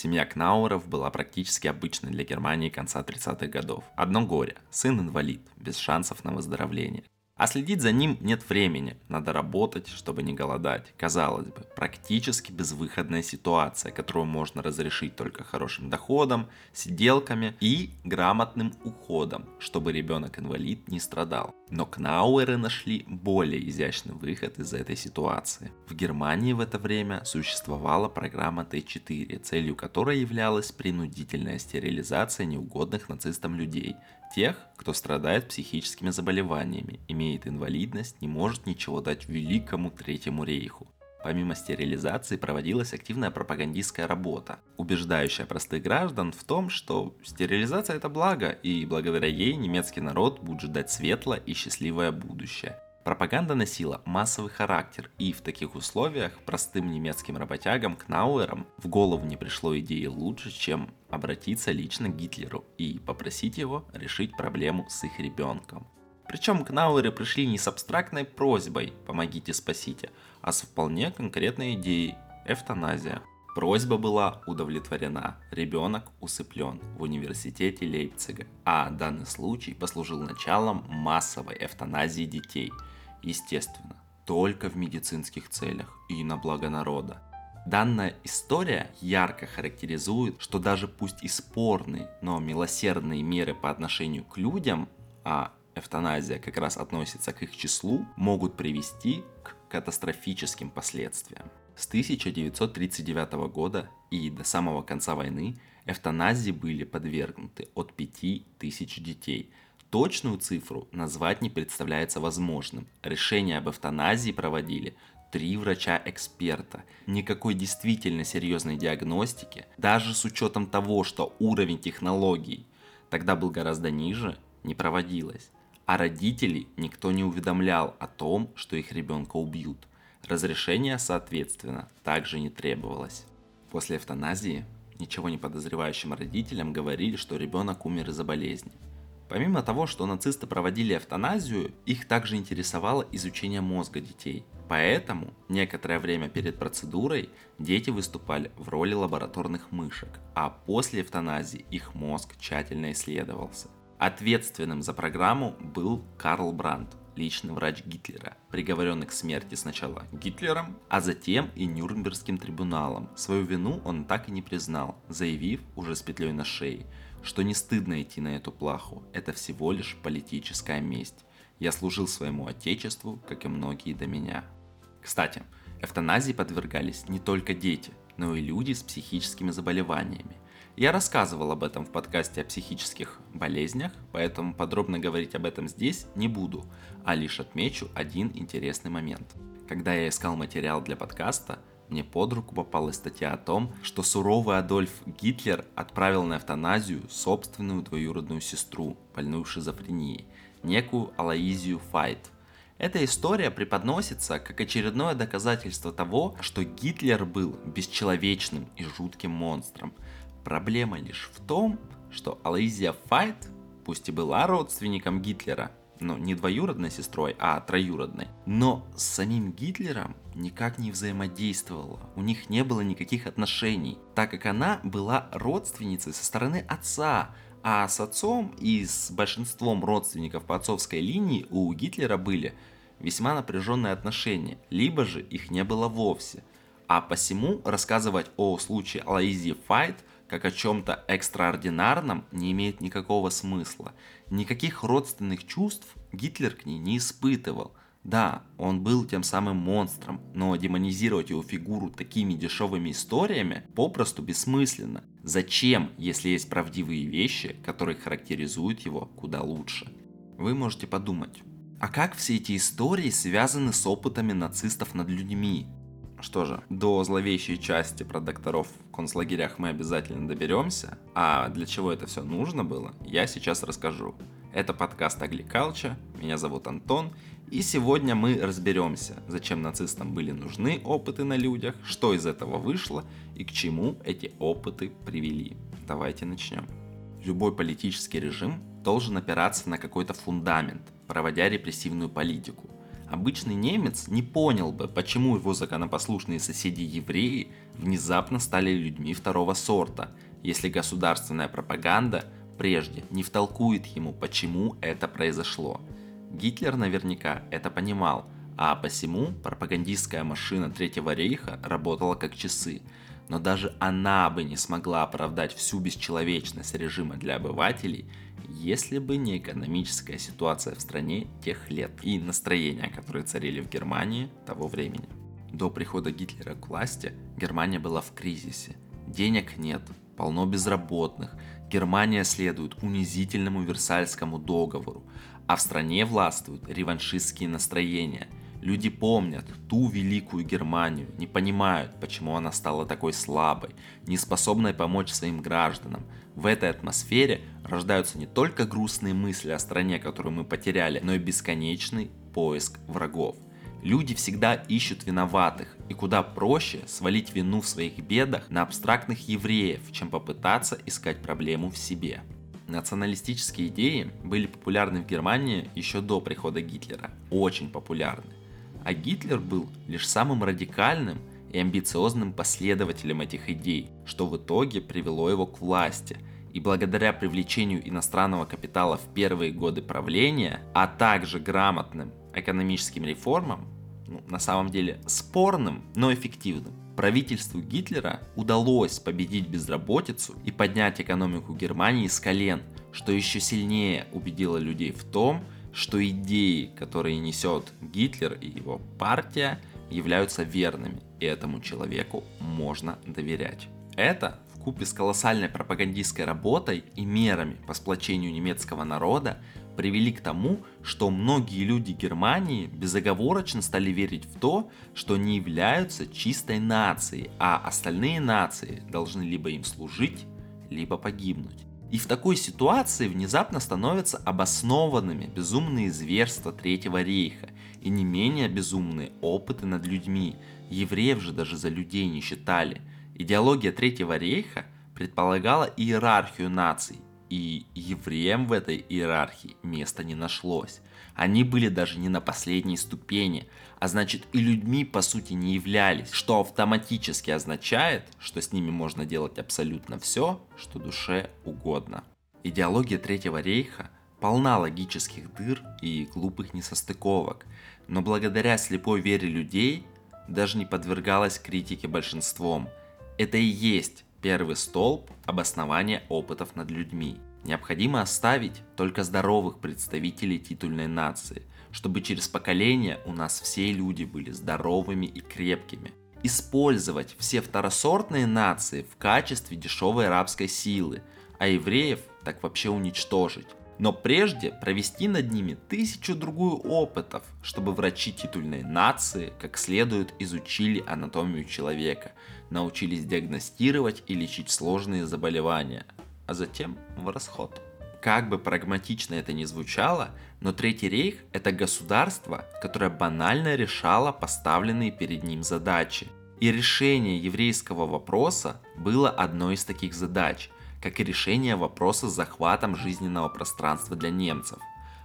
Семья Кнауэров была практически обычной для Германии конца 30-х годов. Одно горе – сын инвалид, без шансов на выздоровление. А следить за ним нет времени, надо работать, чтобы не голодать. Казалось бы, практически безвыходная ситуация, которую можно разрешить только хорошим доходом, сиделками и грамотным уходом, чтобы ребенок-инвалид не страдал. Но Кнауэры нашли более изящный выход из этой ситуации. В Германии в это время существовала программа Т4, целью которой являлась принудительная стерилизация неугодных нацистам людей, тех, кто страдает психическими заболеваниями, имеет инвалидность, не может ничего дать великому Третьему рейху. Помимо стерилизации проводилась активная пропагандистская работа, убеждающая простых граждан в том, что стерилизация это благо, и благодаря ей немецкий народ будет ждать светлое и счастливое будущее. Пропаганда носила массовый характер, и в таких условиях простым немецким работягам Кнауэрам в голову не пришло идеи лучше, чем обратиться лично к Гитлеру и попросить его решить проблему с их ребенком. Причем Кнауэры пришли не с абстрактной просьбой «помогите, спасите», а с вполне конкретной идеей – эвтаназия. Просьба была удовлетворена, ребенок усыплен в университете Лейпцига, а данный случай послужил началом массовой эвтаназии детей. Естественно, только в медицинских целях и на благо народа. Данная история ярко характеризует, что даже пусть и спорные, но милосердные меры по отношению к людям, а эвтаназия как раз относится к их числу, могут привести к катастрофическим последствиям. С 1939 года и до самого конца войны эвтаназии были подвергнуты от 5000 детей. Точную цифру назвать не представляется возможным. Решение об эвтаназии проводили три врача-эксперта. Никакой действительно серьезной диагностики, даже с учетом того, что уровень технологий тогда был гораздо ниже, не проводилось а родителей никто не уведомлял о том, что их ребенка убьют. Разрешение, соответственно, также не требовалось. После эвтаназии ничего не подозревающим родителям говорили, что ребенок умер из-за болезни. Помимо того, что нацисты проводили эвтаназию, их также интересовало изучение мозга детей. Поэтому некоторое время перед процедурой дети выступали в роли лабораторных мышек, а после эвтаназии их мозг тщательно исследовался. Ответственным за программу был Карл Брандт, личный врач Гитлера, приговоренный к смерти сначала Гитлером, а затем и Нюрнбергским трибуналом. Свою вину он так и не признал, заявив уже с петлей на шее, что не стыдно идти на эту плаху, это всего лишь политическая месть. Я служил своему отечеству, как и многие до меня. Кстати, эвтаназии подвергались не только дети, но и люди с психическими заболеваниями – я рассказывал об этом в подкасте о психических болезнях, поэтому подробно говорить об этом здесь не буду, а лишь отмечу один интересный момент. Когда я искал материал для подкаста, мне под руку попалась статья о том, что суровый Адольф Гитлер отправил на эвтаназию собственную двоюродную сестру, больную шизофренией, некую Алаизию Файт. Эта история преподносится как очередное доказательство того, что Гитлер был бесчеловечным и жутким монстром – Проблема лишь в том, что Алайзия Файт, пусть и была родственником Гитлера, но не двоюродной сестрой, а троюродной, но с самим Гитлером никак не взаимодействовала, у них не было никаких отношений, так как она была родственницей со стороны отца, а с отцом и с большинством родственников по отцовской линии у Гитлера были весьма напряженные отношения, либо же их не было вовсе. А посему рассказывать о случае Алайзии Файт как о чем-то экстраординарном не имеет никакого смысла. Никаких родственных чувств Гитлер к ней не испытывал. Да, он был тем самым монстром, но демонизировать его фигуру такими дешевыми историями попросту бессмысленно. Зачем, если есть правдивые вещи, которые характеризуют его куда лучше? Вы можете подумать, а как все эти истории связаны с опытами нацистов над людьми? Что же, до зловещей части про докторов в концлагерях мы обязательно доберемся, а для чего это все нужно было, я сейчас расскажу. Это подкаст Агликалча, меня зовут Антон, и сегодня мы разберемся, зачем нацистам были нужны опыты на людях, что из этого вышло и к чему эти опыты привели. Давайте начнем. Любой политический режим должен опираться на какой-то фундамент, проводя репрессивную политику – обычный немец не понял бы, почему его законопослушные соседи-евреи внезапно стали людьми второго сорта, если государственная пропаганда прежде не втолкует ему, почему это произошло. Гитлер наверняка это понимал, а посему пропагандистская машина Третьего рейха работала как часы. Но даже она бы не смогла оправдать всю бесчеловечность режима для обывателей, если бы не экономическая ситуация в стране тех лет и настроения, которые царили в Германии того времени. До прихода Гитлера к власти Германия была в кризисе. Денег нет, полно безработных, Германия следует унизительному Версальскому договору, а в стране властвуют реваншистские настроения – Люди помнят ту великую Германию, не понимают, почему она стала такой слабой, не способной помочь своим гражданам. В этой атмосфере рождаются не только грустные мысли о стране, которую мы потеряли, но и бесконечный поиск врагов. Люди всегда ищут виноватых, и куда проще свалить вину в своих бедах на абстрактных евреев, чем попытаться искать проблему в себе. Националистические идеи были популярны в Германии еще до прихода Гитлера. Очень популярны а Гитлер был лишь самым радикальным и амбициозным последователем этих идей, что в итоге привело его к власти. И благодаря привлечению иностранного капитала в первые годы правления, а также грамотным экономическим реформам, ну, на самом деле спорным, но эффективным, правительству Гитлера удалось победить безработицу и поднять экономику Германии с колен, что еще сильнее убедило людей в том, что идеи, которые несет Гитлер и его партия, являются верными, и этому человеку можно доверять. Это в купе с колоссальной пропагандистской работой и мерами по сплочению немецкого народа привели к тому, что многие люди Германии безоговорочно стали верить в то, что они являются чистой нацией, а остальные нации должны либо им служить, либо погибнуть. И в такой ситуации внезапно становятся обоснованными безумные зверства Третьего рейха и не менее безумные опыты над людьми. Евреев же даже за людей не считали. Идеология Третьего рейха предполагала иерархию наций, и евреям в этой иерархии места не нашлось. Они были даже не на последней ступени, а значит и людьми по сути не являлись, что автоматически означает, что с ними можно делать абсолютно все, что душе угодно. Идеология Третьего рейха полна логических дыр и глупых несостыковок, но благодаря слепой вере людей даже не подвергалась критике большинством. Это и есть первый столб обоснования опытов над людьми. Необходимо оставить только здоровых представителей титульной нации – чтобы через поколения у нас все люди были здоровыми и крепкими. Использовать все второсортные нации в качестве дешевой рабской силы, а евреев так вообще уничтожить. Но прежде провести над ними тысячу другую опытов, чтобы врачи титульной нации как следует изучили анатомию человека, научились диагностировать и лечить сложные заболевания, а затем в расход. Как бы прагматично это ни звучало, но Третий рейх – это государство, которое банально решало поставленные перед ним задачи. И решение еврейского вопроса было одной из таких задач, как и решение вопроса с захватом жизненного пространства для немцев.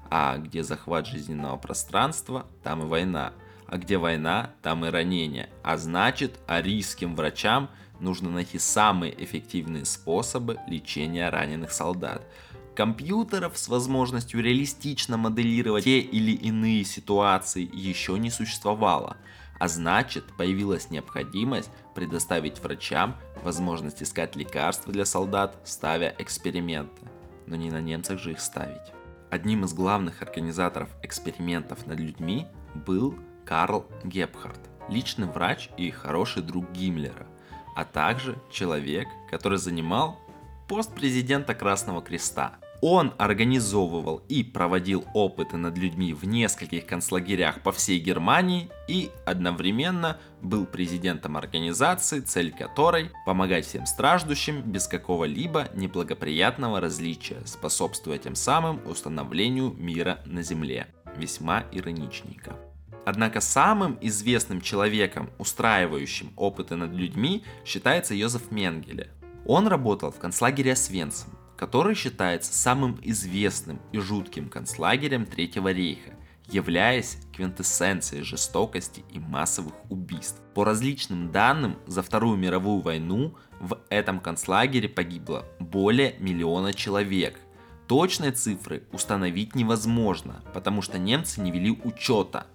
А где захват жизненного пространства, там и война. А где война, там и ранение. А значит, арийским врачам нужно найти самые эффективные способы лечения раненых солдат – Компьютеров с возможностью реалистично моделировать те или иные ситуации еще не существовало, а значит появилась необходимость предоставить врачам возможность искать лекарства для солдат, ставя эксперименты. Но не на немцах же их ставить. Одним из главных организаторов экспериментов над людьми был Карл Гепхард, личный врач и хороший друг Гиммлера, а также человек, который занимал пост президента Красного Креста. Он организовывал и проводил опыты над людьми в нескольких концлагерях по всей Германии и одновременно был президентом организации, цель которой помогать всем страждущим без какого-либо неблагоприятного различия, способствуя тем самым установлению мира на Земле. Весьма ироничненько. Однако самым известным человеком, устраивающим опыты над людьми, считается Йозеф Менгеле. Он работал в концлагере Освенцим, который считается самым известным и жутким концлагерем Третьего рейха являясь квинтэссенцией жестокости и массовых убийств. По различным данным, за Вторую мировую войну в этом концлагере погибло более миллиона человек. Точной цифры установить невозможно, потому что немцы не вели учета.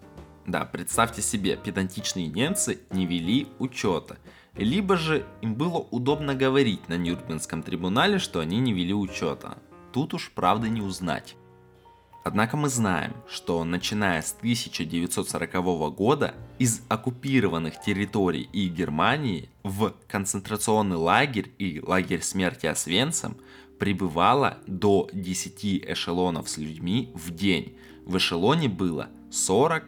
Да, представьте себе, педантичные немцы не вели учета. Либо же им было удобно говорить на Нюрнбергском трибунале, что они не вели учета. Тут уж правда не узнать. Однако мы знаем, что начиная с 1940 года из оккупированных территорий и Германии в концентрационный лагерь и лагерь смерти Освенцим прибывало до 10 эшелонов с людьми в день. В эшелоне было 40,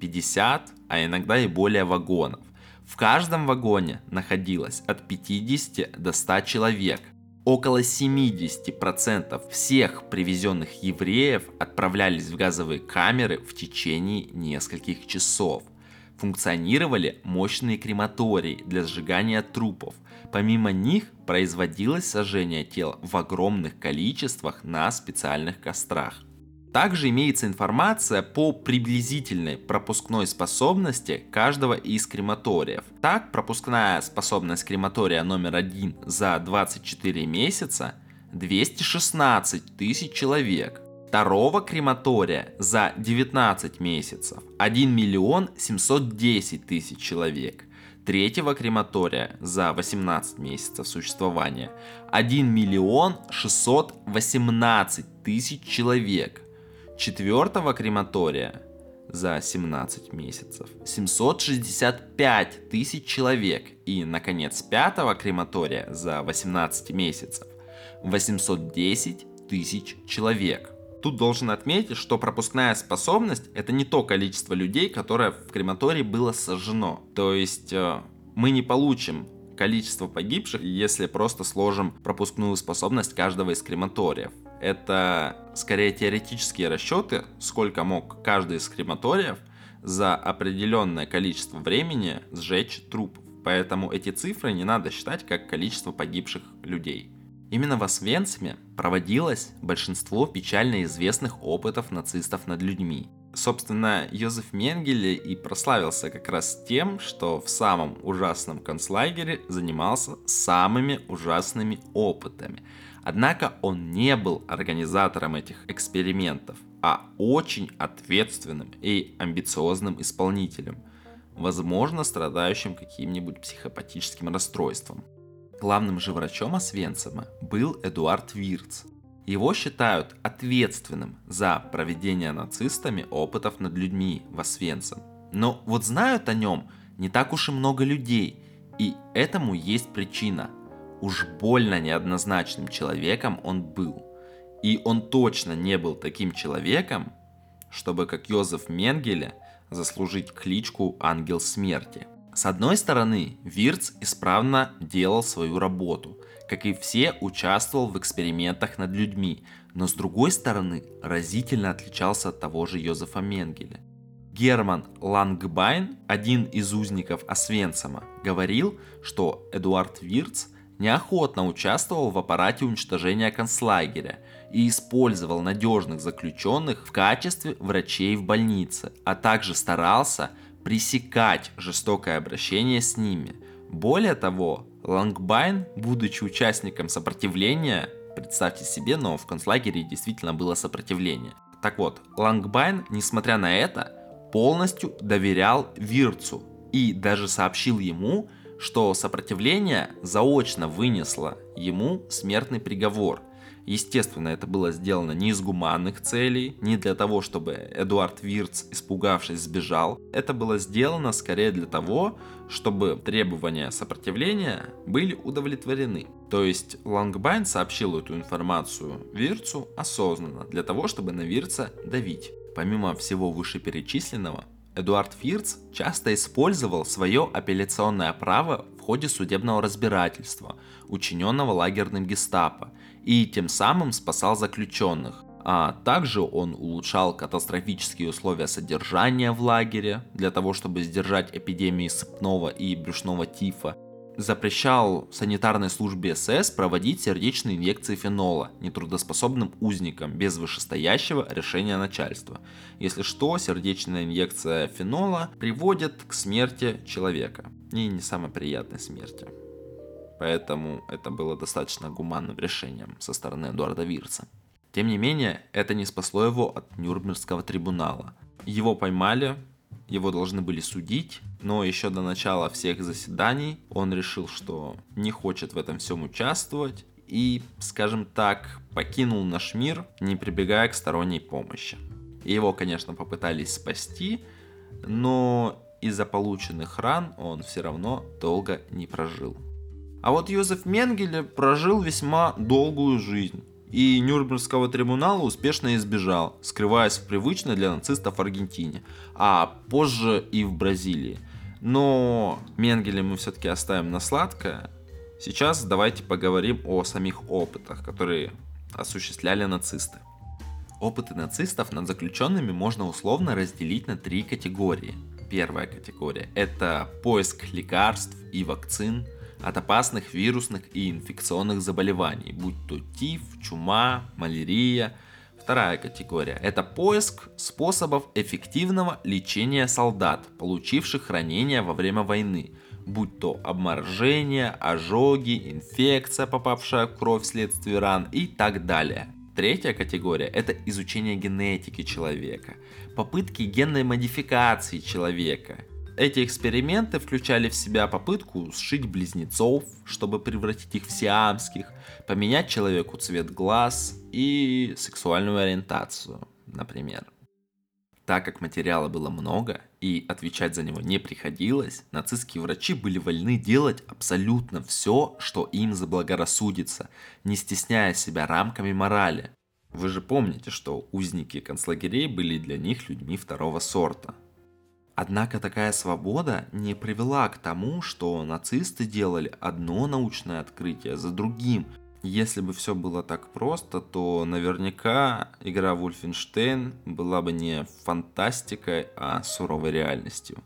50, а иногда и более вагонов. В каждом вагоне находилось от 50 до 100 человек, Около 70% всех привезенных евреев отправлялись в газовые камеры в течение нескольких часов. Функционировали мощные крематории для сжигания трупов. Помимо них производилось сожжение тел в огромных количествах на специальных кострах. Также имеется информация по приблизительной пропускной способности каждого из крематориев. Так, пропускная способность крематория номер один за 24 месяца 216 тысяч человек. Второго крематория за 19 месяцев 1 миллион 710 тысяч человек. Третьего крематория за 18 месяцев существования 1 миллион 618 тысяч человек четвертого крематория за 17 месяцев 765 тысяч человек и, наконец, пятого крематория за 18 месяцев 810 тысяч человек. Тут должен отметить, что пропускная способность это не то количество людей, которое в крематории было сожжено. То есть э, мы не получим количество погибших, если просто сложим пропускную способность каждого из крематориев. Это скорее теоретические расчеты, сколько мог каждый из крематориев за определенное количество времени сжечь труп. Поэтому эти цифры не надо считать как количество погибших людей. Именно в Освенциме проводилось большинство печально известных опытов нацистов над людьми. Собственно, Йозеф Менгеле и прославился как раз тем, что в самом ужасном концлагере занимался самыми ужасными опытами. Однако он не был организатором этих экспериментов, а очень ответственным и амбициозным исполнителем, возможно, страдающим каким-нибудь психопатическим расстройством. Главным же врачом Освенцима был Эдуард Вирц, его считают ответственным за проведение нацистами опытов над людьми в Освенцим. Но вот знают о нем не так уж и много людей, и этому есть причина. Уж больно неоднозначным человеком он был. И он точно не был таким человеком, чтобы, как Йозеф Менгеле, заслужить кличку «Ангел смерти». С одной стороны, Вирц исправно делал свою работу – как и все, участвовал в экспериментах над людьми, но с другой стороны разительно отличался от того же Йозефа Менгеля. Герман Лангбайн, один из узников Освенцима, говорил, что Эдуард Вирц неохотно участвовал в аппарате уничтожения концлагеря и использовал надежных заключенных в качестве врачей в больнице, а также старался пресекать жестокое обращение с ними. Более того, Лангбайн, будучи участником сопротивления, представьте себе, но в концлагере действительно было сопротивление. Так вот, Лангбайн, несмотря на это, полностью доверял Вирцу и даже сообщил ему, что сопротивление заочно вынесло ему смертный приговор – Естественно, это было сделано не из гуманных целей, не для того, чтобы Эдуард Вирц, испугавшись, сбежал. Это было сделано скорее для того, чтобы требования сопротивления были удовлетворены. То есть Лангбайн сообщил эту информацию Вирцу осознанно, для того, чтобы на Вирца давить. Помимо всего вышеперечисленного, Эдуард Фирц часто использовал свое апелляционное право в ходе судебного разбирательства, учиненного лагерным гестапо, и тем самым спасал заключенных. А также он улучшал катастрофические условия содержания в лагере для того, чтобы сдержать эпидемии сыпного и брюшного тифа. Запрещал санитарной службе СС проводить сердечные инъекции фенола нетрудоспособным узникам без вышестоящего решения начальства. Если что, сердечная инъекция фенола приводит к смерти человека. И не самой приятной смерти. Поэтому это было достаточно гуманным решением со стороны Эдуарда Вирца. Тем не менее, это не спасло его от Нюрнбергского трибунала. Его поймали, его должны были судить, но еще до начала всех заседаний он решил, что не хочет в этом всем участвовать и, скажем так, покинул наш мир, не прибегая к сторонней помощи. Его, конечно, попытались спасти, но из-за полученных ран он все равно долго не прожил. А вот Йозеф Менгеле прожил весьма долгую жизнь и Нюрнбергского трибунала успешно избежал, скрываясь в привычной для нацистов Аргентине, а позже и в Бразилии. Но Менгеле мы все-таки оставим на сладкое. Сейчас давайте поговорим о самих опытах, которые осуществляли нацисты. Опыты нацистов над заключенными можно условно разделить на три категории. Первая категория – это поиск лекарств и вакцин – от опасных вирусных и инфекционных заболеваний, будь то тиф, чума, малярия. Вторая категория – это поиск способов эффективного лечения солдат, получивших ранения во время войны, будь то обморожение, ожоги, инфекция, попавшая в кровь вследствие ран и так далее. Третья категория – это изучение генетики человека, попытки генной модификации человека, эти эксперименты включали в себя попытку сшить близнецов, чтобы превратить их в сиамских, поменять человеку цвет глаз и сексуальную ориентацию, например. Так как материала было много и отвечать за него не приходилось, нацистские врачи были вольны делать абсолютно все, что им заблагорассудится, не стесняя себя рамками морали. Вы же помните, что узники концлагерей были для них людьми второго сорта – Однако такая свобода не привела к тому, что нацисты делали одно научное открытие за другим. Если бы все было так просто, то наверняка игра Wolfenstein была бы не фантастикой, а суровой реальностью.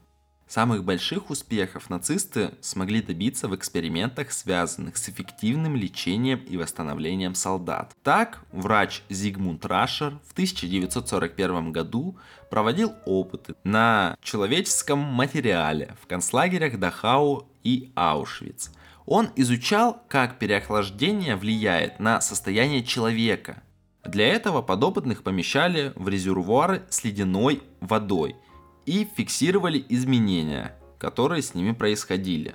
Самых больших успехов нацисты смогли добиться в экспериментах, связанных с эффективным лечением и восстановлением солдат. Так, врач Зигмунд Рашер в 1941 году проводил опыты на человеческом материале в концлагерях Дахау и Аушвиц. Он изучал, как переохлаждение влияет на состояние человека. Для этого подопытных помещали в резервуары с ледяной водой – и фиксировали изменения, которые с ними происходили.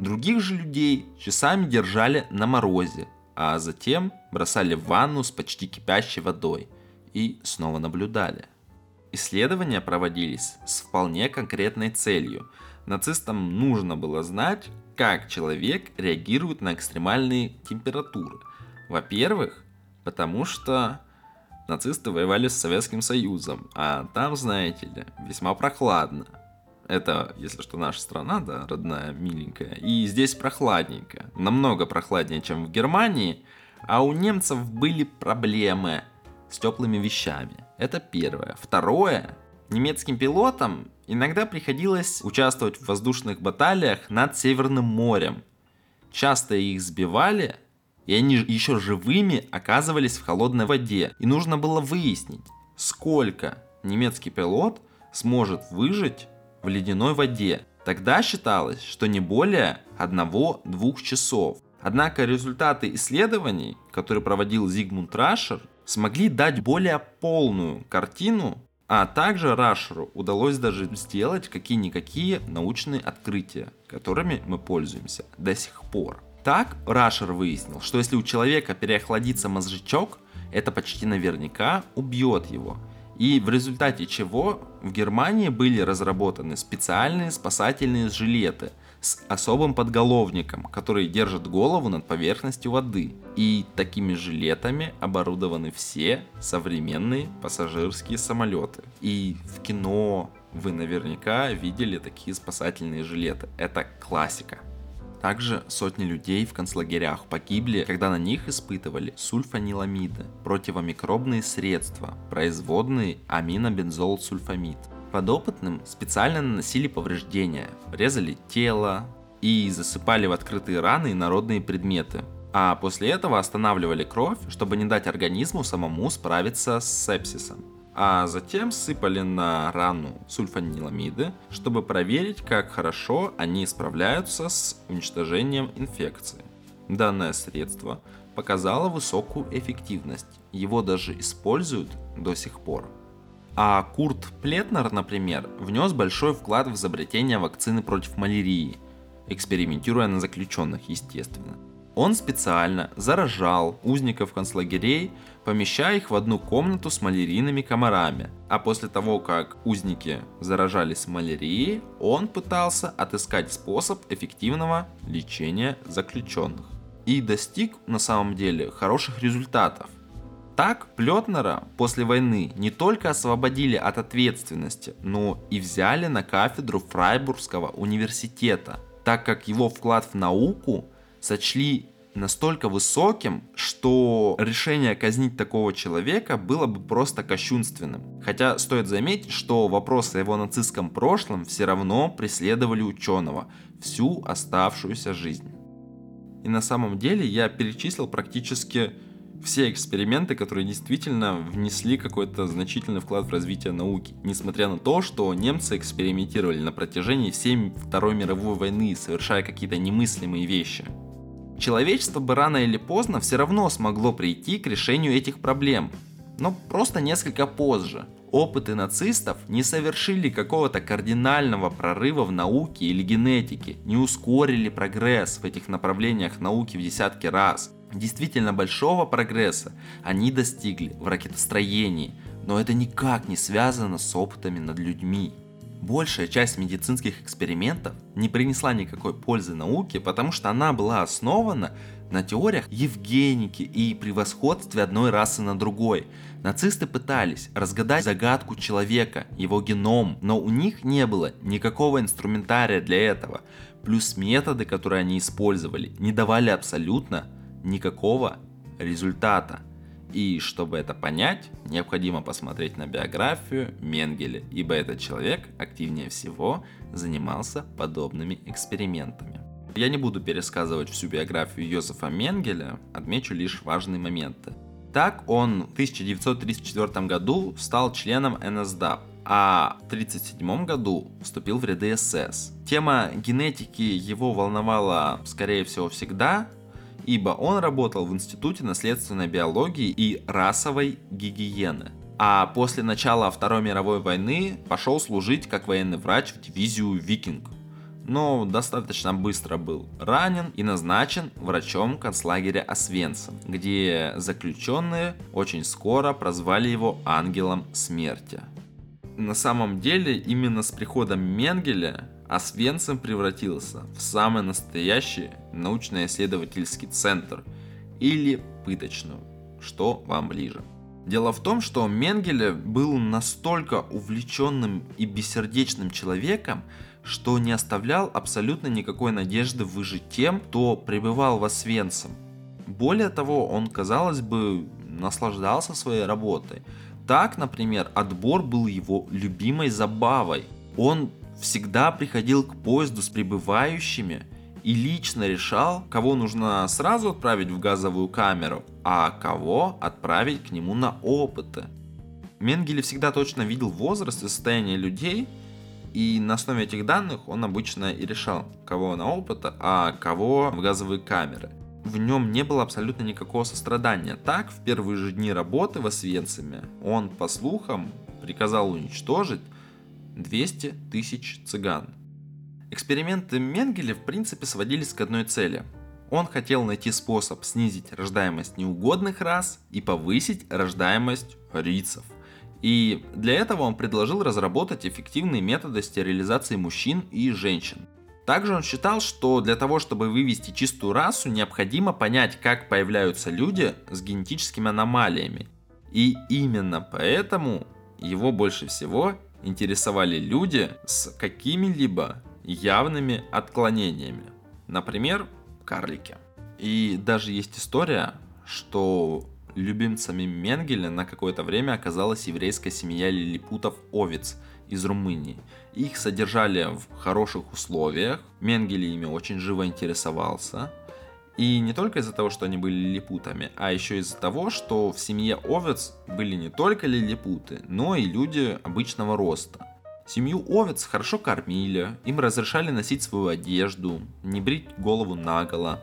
Других же людей часами держали на морозе, а затем бросали в ванну с почти кипящей водой и снова наблюдали. Исследования проводились с вполне конкретной целью. Нацистам нужно было знать, как человек реагирует на экстремальные температуры. Во-первых, потому что нацисты воевали с Советским Союзом, а там, знаете ли, весьма прохладно. Это, если что, наша страна, да, родная, миленькая. И здесь прохладненько. Намного прохладнее, чем в Германии. А у немцев были проблемы с теплыми вещами. Это первое. Второе. Немецким пилотам иногда приходилось участвовать в воздушных баталиях над Северным морем. Часто их сбивали, и они еще живыми оказывались в холодной воде. И нужно было выяснить, сколько немецкий пилот сможет выжить в ледяной воде. Тогда считалось, что не более 1-2 часов. Однако результаты исследований, которые проводил Зигмунд Рашер, смогли дать более полную картину, а также Рашеру удалось даже сделать какие-никакие научные открытия, которыми мы пользуемся до сих пор. Так, Рашер выяснил, что если у человека переохладится мозжечок, это почти наверняка убьет его. И в результате чего в Германии были разработаны специальные спасательные жилеты с особым подголовником, которые держат голову над поверхностью воды. И такими жилетами оборудованы все современные пассажирские самолеты. И в кино вы наверняка видели такие спасательные жилеты. Это классика. Также сотни людей в концлагерях погибли, когда на них испытывали сульфаниламиды, противомикробные средства, производные аминобензол-сульфамид. Подопытным специально наносили повреждения, резали тело, и засыпали в открытые раны народные предметы. А после этого останавливали кровь, чтобы не дать организму самому справиться с сепсисом. А затем сыпали на рану сульфаниламиды, чтобы проверить, как хорошо они справляются с уничтожением инфекции. Данное средство показало высокую эффективность, его даже используют до сих пор. А Курт Плетнер, например, внес большой вклад в изобретение вакцины против малярии, экспериментируя на заключенных, естественно. Он специально заражал узников концлагерей, помещая их в одну комнату с малярийными комарами. А после того, как узники заражались малярией, он пытался отыскать способ эффективного лечения заключенных. И достиг на самом деле хороших результатов. Так, Плетнера после войны не только освободили от ответственности, но и взяли на кафедру Фрайбургского университета, так как его вклад в науку сочли настолько высоким, что решение казнить такого человека было бы просто кощунственным. Хотя стоит заметить, что вопросы о его нацистском прошлом все равно преследовали ученого всю оставшуюся жизнь. И на самом деле я перечислил практически все эксперименты, которые действительно внесли какой-то значительный вклад в развитие науки, несмотря на то, что немцы экспериментировали на протяжении всей Второй мировой войны, совершая какие-то немыслимые вещи. Человечество бы рано или поздно все равно смогло прийти к решению этих проблем, но просто несколько позже. Опыты нацистов не совершили какого-то кардинального прорыва в науке или генетике, не ускорили прогресс в этих направлениях науки в десятки раз. Действительно большого прогресса они достигли в ракетостроении, но это никак не связано с опытами над людьми. Большая часть медицинских экспериментов не принесла никакой пользы науке, потому что она была основана на теориях Евгеники и превосходстве одной расы на другой. Нацисты пытались разгадать загадку человека, его геном, но у них не было никакого инструментария для этого. Плюс методы, которые они использовали, не давали абсолютно никакого результата. И чтобы это понять, необходимо посмотреть на биографию Менгеля, ибо этот человек активнее всего занимался подобными экспериментами. Я не буду пересказывать всю биографию Йозефа Менгеля, отмечу лишь важные моменты. Так он в 1934 году стал членом НСДАП, а в 1937 году вступил в ряды СС. Тема генетики его волновала, скорее всего, всегда, ибо он работал в Институте наследственной биологии и расовой гигиены. А после начала Второй мировой войны пошел служить как военный врач в дивизию «Викинг». Но достаточно быстро был ранен и назначен врачом концлагеря Освенцим, где заключенные очень скоро прозвали его ангелом смерти. На самом деле именно с приходом Менгеля Освенцим превратился в самый настоящий научно-исследовательский центр или пыточную, что вам ближе. Дело в том, что Менгеле был настолько увлеченным и бессердечным человеком, что не оставлял абсолютно никакой надежды выжить тем, кто пребывал в Освенцим. Более того, он, казалось бы, наслаждался своей работой. Так, например, отбор был его любимой забавой. Он всегда приходил к поезду с прибывающими и лично решал, кого нужно сразу отправить в газовую камеру, а кого отправить к нему на опыты. Менгеле всегда точно видел возраст и состояние людей, и на основе этих данных он обычно и решал, кого на опыты, а кого в газовые камеры. В нем не было абсолютно никакого сострадания. Так, в первые же дни работы в Освенциме он, по слухам, приказал уничтожить 200 тысяч цыган. Эксперименты Менгеля в принципе сводились к одной цели. Он хотел найти способ снизить рождаемость неугодных рас и повысить рождаемость рицев. И для этого он предложил разработать эффективные методы стерилизации мужчин и женщин. Также он считал, что для того, чтобы вывести чистую расу, необходимо понять, как появляются люди с генетическими аномалиями. И именно поэтому его больше всего интересовали люди с какими-либо явными отклонениями. Например, карлики. И даже есть история, что любимцами Менгеля на какое-то время оказалась еврейская семья лилипутов овец, из Румынии. Их содержали в хороших условиях, Менгеле ими очень живо интересовался. И не только из-за того, что они были лилипутами, а еще из-за того, что в семье овец были не только лилипуты, но и люди обычного роста. Семью овец хорошо кормили, им разрешали носить свою одежду, не брить голову наголо.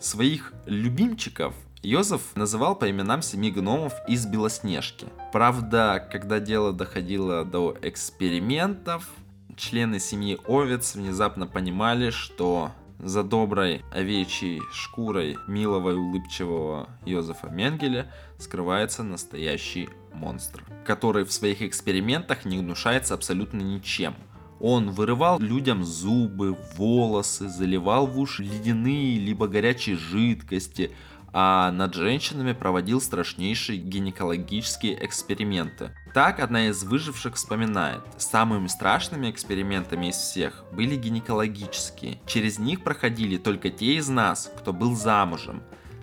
Своих любимчиков Йозеф называл по именам семи гномов из Белоснежки. Правда, когда дело доходило до экспериментов, члены семьи овец внезапно понимали, что за доброй овечьей шкурой милого и улыбчивого Йозефа Менгеля скрывается настоящий монстр, который в своих экспериментах не гнушается абсолютно ничем. Он вырывал людям зубы, волосы, заливал в уши ледяные либо горячие жидкости, а над женщинами проводил страшнейшие гинекологические эксперименты. Так одна из выживших вспоминает, самыми страшными экспериментами из всех были гинекологические. Через них проходили только те из нас, кто был замужем.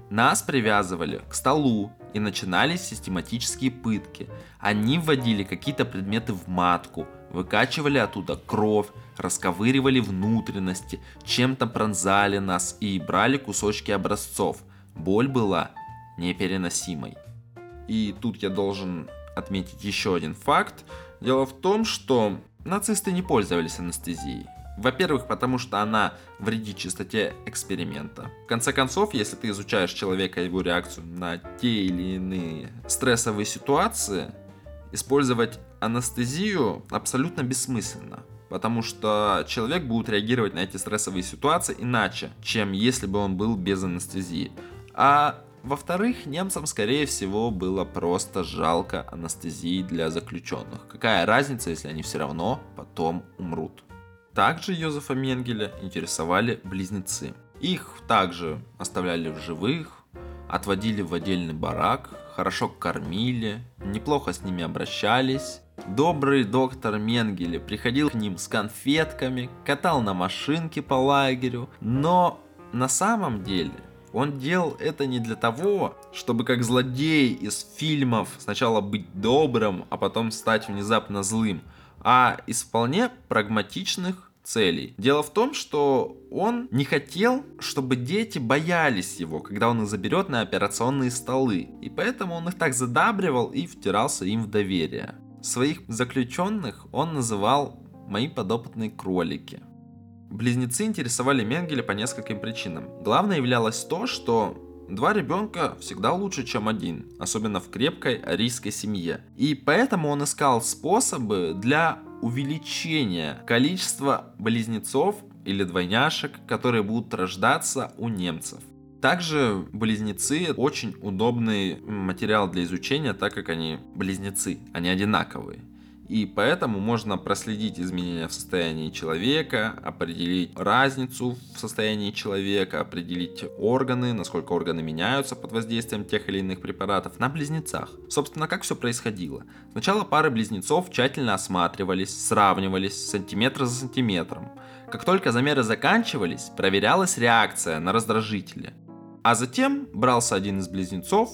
Нас привязывали к столу, и начинались систематические пытки. Они вводили какие-то предметы в матку, выкачивали оттуда кровь, расковыривали внутренности, чем-то пронзали нас и брали кусочки образцов – боль была непереносимой. И тут я должен отметить еще один факт. Дело в том, что нацисты не пользовались анестезией. Во-первых, потому что она вредит чистоте эксперимента. В конце концов, если ты изучаешь человека и его реакцию на те или иные стрессовые ситуации, использовать анестезию абсолютно бессмысленно. Потому что человек будет реагировать на эти стрессовые ситуации иначе, чем если бы он был без анестезии. А во-вторых, немцам, скорее всего, было просто жалко анестезии для заключенных. Какая разница, если они все равно потом умрут? Также Йозефа Менгеля интересовали близнецы. Их также оставляли в живых, отводили в отдельный барак, хорошо кормили, неплохо с ними обращались. Добрый доктор Менгеле приходил к ним с конфетками, катал на машинке по лагерю, но на самом деле он делал это не для того, чтобы как злодей из фильмов сначала быть добрым, а потом стать внезапно злым, а из вполне прагматичных целей. Дело в том, что он не хотел, чтобы дети боялись его, когда он их заберет на операционные столы. И поэтому он их так задабривал и втирался им в доверие. Своих заключенных он называл «мои подопытные кролики». Близнецы интересовали Менгеля по нескольким причинам. Главное являлось то, что два ребенка всегда лучше, чем один, особенно в крепкой арийской семье. И поэтому он искал способы для увеличения количества близнецов или двойняшек, которые будут рождаться у немцев. Также близнецы очень удобный материал для изучения, так как они близнецы, они одинаковые. И поэтому можно проследить изменения в состоянии человека, определить разницу в состоянии человека, определить органы, насколько органы меняются под воздействием тех или иных препаратов на близнецах. Собственно, как все происходило? Сначала пары близнецов тщательно осматривались, сравнивались сантиметр за сантиметром. Как только замеры заканчивались, проверялась реакция на раздражители. А затем брался один из близнецов,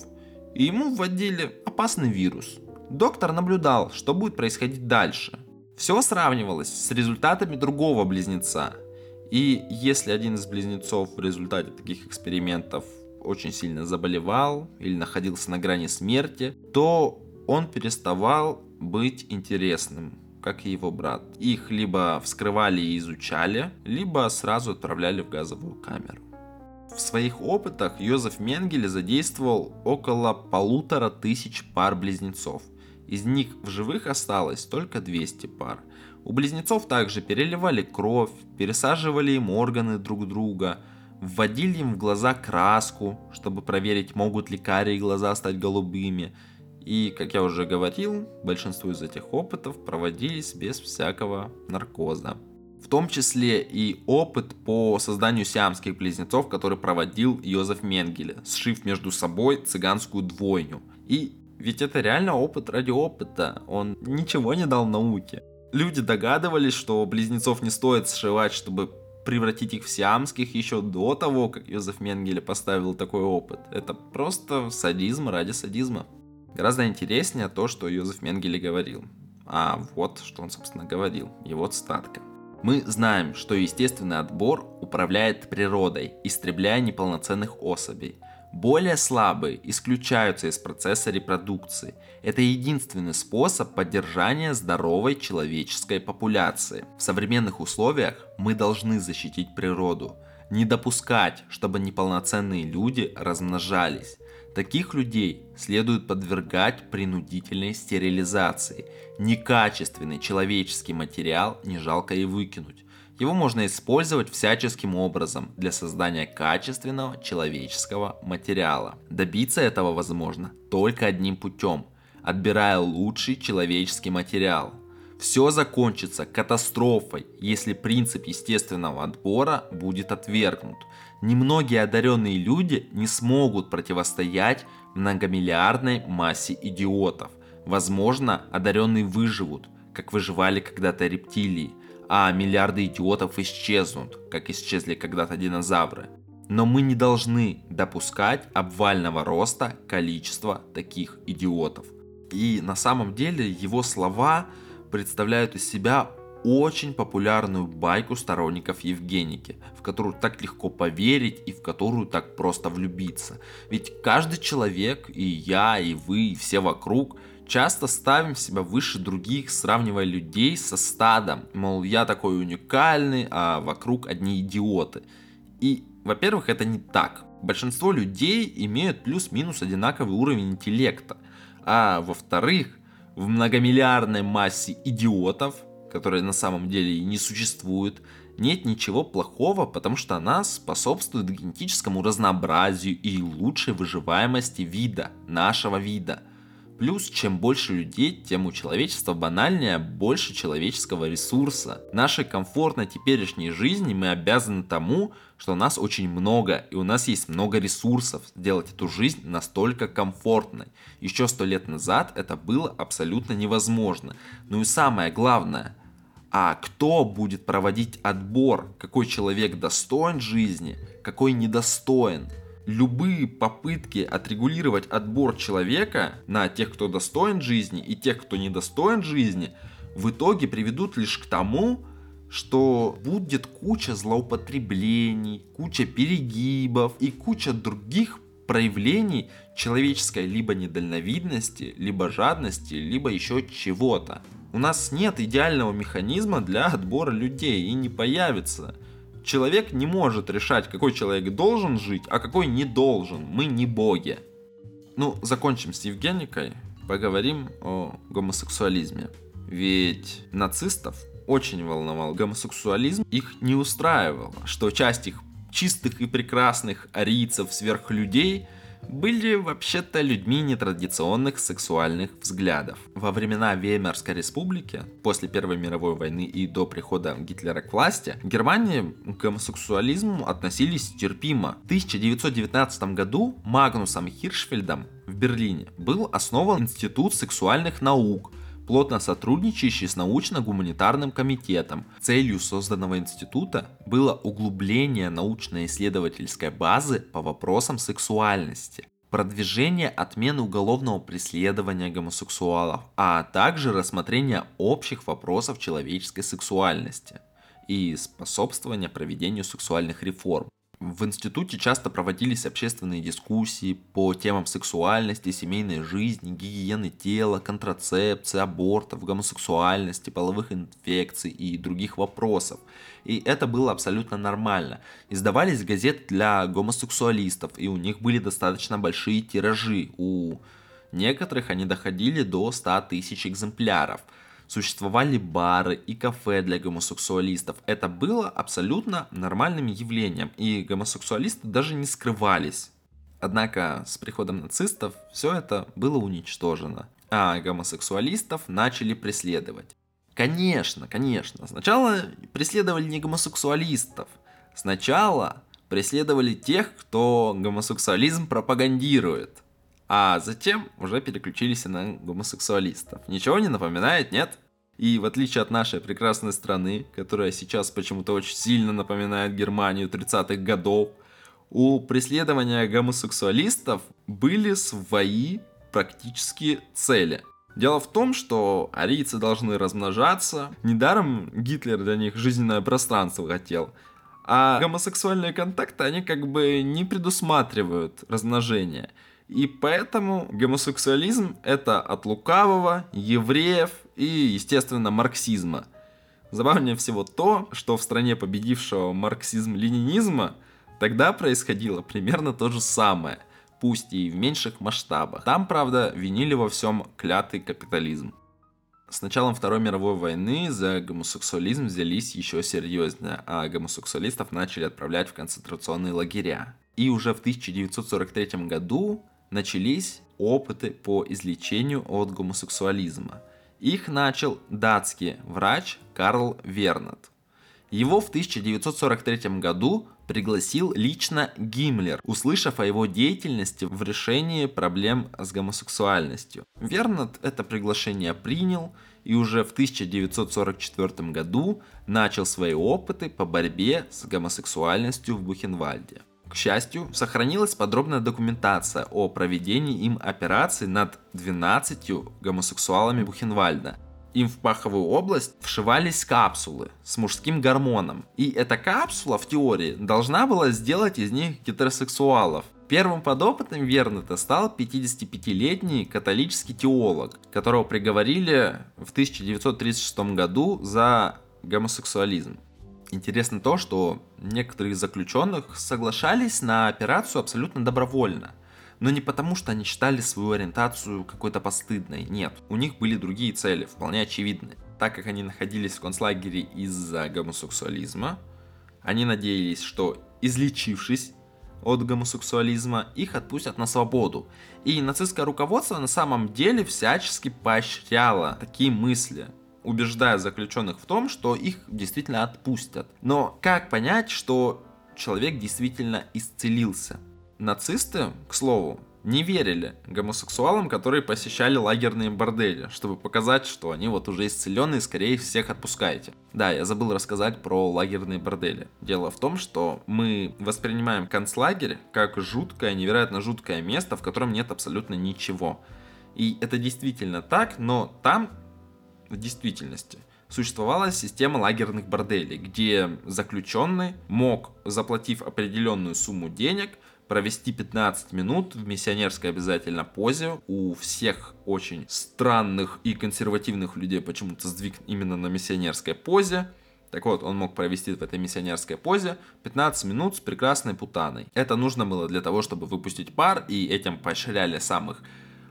и ему вводили опасный вирус – Доктор наблюдал, что будет происходить дальше. Все сравнивалось с результатами другого близнеца. И если один из близнецов в результате таких экспериментов очень сильно заболевал или находился на грани смерти, то он переставал быть интересным, как и его брат. Их либо вскрывали и изучали, либо сразу отправляли в газовую камеру. В своих опытах Йозеф Менгеле задействовал около полутора тысяч пар близнецов – из них в живых осталось только 200 пар. У близнецов также переливали кровь, пересаживали им органы друг друга, вводили им в глаза краску, чтобы проверить, могут ли карие глаза стать голубыми. И, как я уже говорил, большинство из этих опытов проводились без всякого наркоза. В том числе и опыт по созданию сиамских близнецов, который проводил Йозеф Менгеле, сшив между собой цыганскую двойню. И ведь это реально опыт ради опыта. Он ничего не дал науке. Люди догадывались, что близнецов не стоит сшивать, чтобы превратить их в сиамских еще до того, как Йозеф Менгеле поставил такой опыт. Это просто садизм ради садизма. Гораздо интереснее то, что Йозеф Менгеле говорил. А вот что он, собственно, говорил. Его цитатка. Мы знаем, что естественный отбор управляет природой, истребляя неполноценных особей. Более слабые исключаются из процесса репродукции. Это единственный способ поддержания здоровой человеческой популяции. В современных условиях мы должны защитить природу, не допускать, чтобы неполноценные люди размножались. Таких людей следует подвергать принудительной стерилизации. Некачественный человеческий материал не жалко и выкинуть. Его можно использовать всяческим образом для создания качественного человеческого материала. Добиться этого возможно только одним путем, отбирая лучший человеческий материал. Все закончится катастрофой, если принцип естественного отбора будет отвергнут. Немногие одаренные люди не смогут противостоять многомиллиардной массе идиотов. Возможно, одаренные выживут, как выживали когда-то рептилии – а миллиарды идиотов исчезнут, как исчезли когда-то динозавры. Но мы не должны допускать обвального роста количества таких идиотов. И на самом деле его слова представляют из себя очень популярную байку сторонников Евгеники, в которую так легко поверить и в которую так просто влюбиться. Ведь каждый человек, и я, и вы, и все вокруг – часто ставим себя выше других, сравнивая людей со стадом. Мол, я такой уникальный, а вокруг одни идиоты. И, во-первых, это не так. Большинство людей имеют плюс-минус одинаковый уровень интеллекта. А во-вторых, в многомиллиардной массе идиотов, которые на самом деле и не существуют, нет ничего плохого, потому что она способствует генетическому разнообразию и лучшей выживаемости вида, нашего вида – Плюс, чем больше людей, тем у человечества банальнее больше человеческого ресурса. Нашей комфортной теперешней жизни мы обязаны тому, что нас очень много, и у нас есть много ресурсов сделать эту жизнь настолько комфортной. Еще сто лет назад это было абсолютно невозможно. Ну и самое главное, а кто будет проводить отбор, какой человек достоин жизни, какой недостоин – любые попытки отрегулировать отбор человека на тех, кто достоин жизни и тех, кто не достоин жизни, в итоге приведут лишь к тому, что будет куча злоупотреблений, куча перегибов и куча других проявлений человеческой либо недальновидности, либо жадности, либо еще чего-то. У нас нет идеального механизма для отбора людей и не появится человек не может решать, какой человек должен жить, а какой не должен. Мы не боги. Ну, закончим с Евгеникой, поговорим о гомосексуализме. Ведь нацистов очень волновал гомосексуализм, их не устраивало, что часть их чистых и прекрасных арийцев, сверхлюдей – были вообще-то людьми нетрадиционных сексуальных взглядов. Во времена Веймарской республики, после Первой мировой войны и до прихода Гитлера к власти, в Германии к гомосексуализму относились терпимо. В 1919 году Магнусом Хиршфельдом в Берлине был основан Институт сексуальных наук – плотно сотрудничающий с научно-гуманитарным комитетом. Целью созданного института было углубление научно-исследовательской базы по вопросам сексуальности, продвижение отмены уголовного преследования гомосексуалов, а также рассмотрение общих вопросов человеческой сексуальности и способствование проведению сексуальных реформ. В институте часто проводились общественные дискуссии по темам сексуальности, семейной жизни, гигиены тела, контрацепции, абортов, гомосексуальности, половых инфекций и других вопросов. И это было абсолютно нормально. Издавались газеты для гомосексуалистов, и у них были достаточно большие тиражи. У некоторых они доходили до 100 тысяч экземпляров – существовали бары и кафе для гомосексуалистов. Это было абсолютно нормальным явлением, и гомосексуалисты даже не скрывались. Однако с приходом нацистов все это было уничтожено, а гомосексуалистов начали преследовать. Конечно, конечно, сначала преследовали не гомосексуалистов, сначала преследовали тех, кто гомосексуализм пропагандирует а затем уже переключились на гомосексуалистов. Ничего не напоминает, нет? И в отличие от нашей прекрасной страны, которая сейчас почему-то очень сильно напоминает Германию 30-х годов, у преследования гомосексуалистов были свои практические цели. Дело в том, что арийцы должны размножаться. Недаром Гитлер для них жизненное пространство хотел. А гомосексуальные контакты, они как бы не предусматривают размножение. И поэтому гомосексуализм это от лукавого, евреев и, естественно, марксизма. Забавнее всего то, что в стране победившего марксизм-ленинизма тогда происходило примерно то же самое, пусть и в меньших масштабах. Там, правда, винили во всем клятый капитализм. С началом Второй мировой войны за гомосексуализм взялись еще серьезнее, а гомосексуалистов начали отправлять в концентрационные лагеря. И уже в 1943 году начались опыты по излечению от гомосексуализма. Их начал датский врач Карл Вернет. Его в 1943 году пригласил лично Гиммлер, услышав о его деятельности в решении проблем с гомосексуальностью. Вернет это приглашение принял и уже в 1944 году начал свои опыты по борьбе с гомосексуальностью в Бухенвальде. К счастью, сохранилась подробная документация о проведении им операций над 12 гомосексуалами Бухенвальда. Им в паховую область вшивались капсулы с мужским гормоном. И эта капсула в теории должна была сделать из них гетеросексуалов. Первым подопытным Вернета стал 55-летний католический теолог, которого приговорили в 1936 году за гомосексуализм. Интересно то, что некоторые из заключенных соглашались на операцию абсолютно добровольно. Но не потому, что они считали свою ориентацию какой-то постыдной. Нет, у них были другие цели, вполне очевидны. Так как они находились в концлагере из-за гомосексуализма, они надеялись, что излечившись от гомосексуализма, их отпустят на свободу. И нацистское руководство на самом деле всячески поощряло такие мысли убеждая заключенных в том, что их действительно отпустят. Но как понять, что человек действительно исцелился? Нацисты, к слову, не верили гомосексуалам, которые посещали лагерные бордели, чтобы показать, что они вот уже исцеленные, скорее всех отпускаете. Да, я забыл рассказать про лагерные бордели. Дело в том, что мы воспринимаем концлагерь как жуткое, невероятно жуткое место, в котором нет абсолютно ничего. И это действительно так, но там действительности существовала система лагерных борделей, где заключенный мог, заплатив определенную сумму денег, провести 15 минут в миссионерской обязательно позе. У всех очень странных и консервативных людей почему-то сдвиг именно на миссионерской позе. Так вот, он мог провести в этой миссионерской позе 15 минут с прекрасной путаной. Это нужно было для того, чтобы выпустить пар, и этим поощряли самых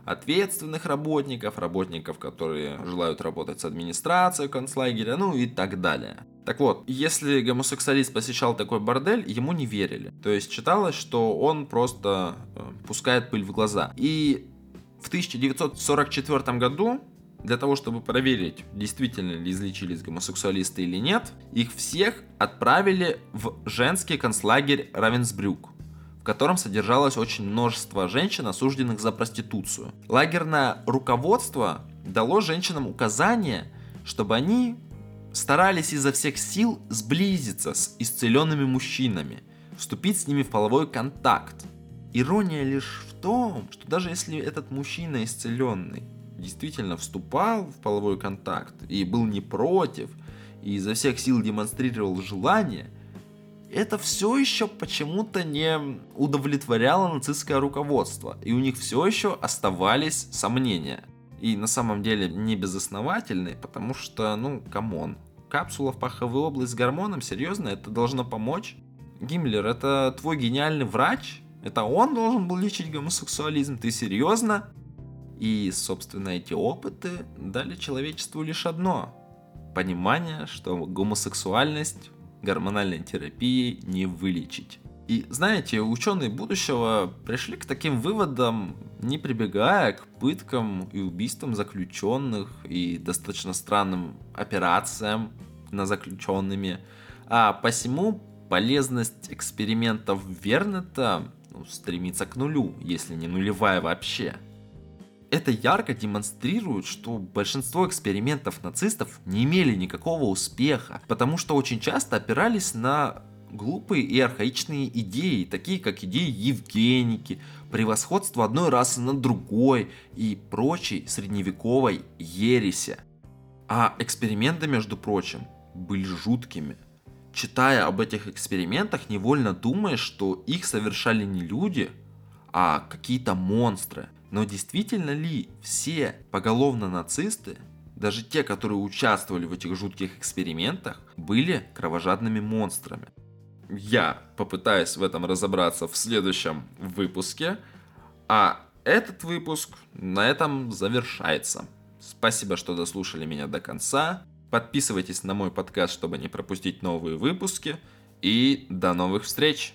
ответственных работников, работников, которые желают работать с администрацией концлагеря, ну и так далее. Так вот, если гомосексуалист посещал такой бордель, ему не верили. То есть считалось, что он просто э, пускает пыль в глаза. И в 1944 году для того, чтобы проверить, действительно ли излечились гомосексуалисты или нет, их всех отправили в женский концлагерь Равенсбрюк в котором содержалось очень множество женщин, осужденных за проституцию. Лагерное руководство дало женщинам указание, чтобы они старались изо всех сил сблизиться с исцеленными мужчинами, вступить с ними в половой контакт. Ирония лишь в том, что даже если этот мужчина исцеленный действительно вступал в половой контакт и был не против, и изо всех сил демонстрировал желание – это все еще почему-то не удовлетворяло нацистское руководство, и у них все еще оставались сомнения. И на самом деле не безосновательные, потому что, ну, come on, капсула в паховую область с гормоном, серьезно, это должно помочь? Гиммлер, это твой гениальный врач? Это он должен был лечить гомосексуализм? Ты серьезно? И, собственно, эти опыты дали человечеству лишь одно. Понимание, что гомосексуальность гормональной терапией не вылечить. И знаете, ученые будущего пришли к таким выводам, не прибегая к пыткам и убийствам заключенных и достаточно странным операциям на заключенными. А посему полезность экспериментов Вернета ну, стремится к нулю, если не нулевая вообще. Это ярко демонстрирует, что большинство экспериментов нацистов не имели никакого успеха, потому что очень часто опирались на глупые и архаичные идеи, такие как идеи Евгеники, превосходство одной расы над другой и прочей средневековой ереси. А эксперименты, между прочим, были жуткими. Читая об этих экспериментах, невольно думаешь, что их совершали не люди, а какие-то монстры. Но действительно ли все поголовно нацисты даже те, которые участвовали в этих жутких экспериментах, были кровожадными монстрами. Я попытаюсь в этом разобраться в следующем выпуске, а этот выпуск на этом завершается. Спасибо, что дослушали меня до конца. Подписывайтесь на мой подкаст, чтобы не пропустить новые выпуски. И до новых встреч!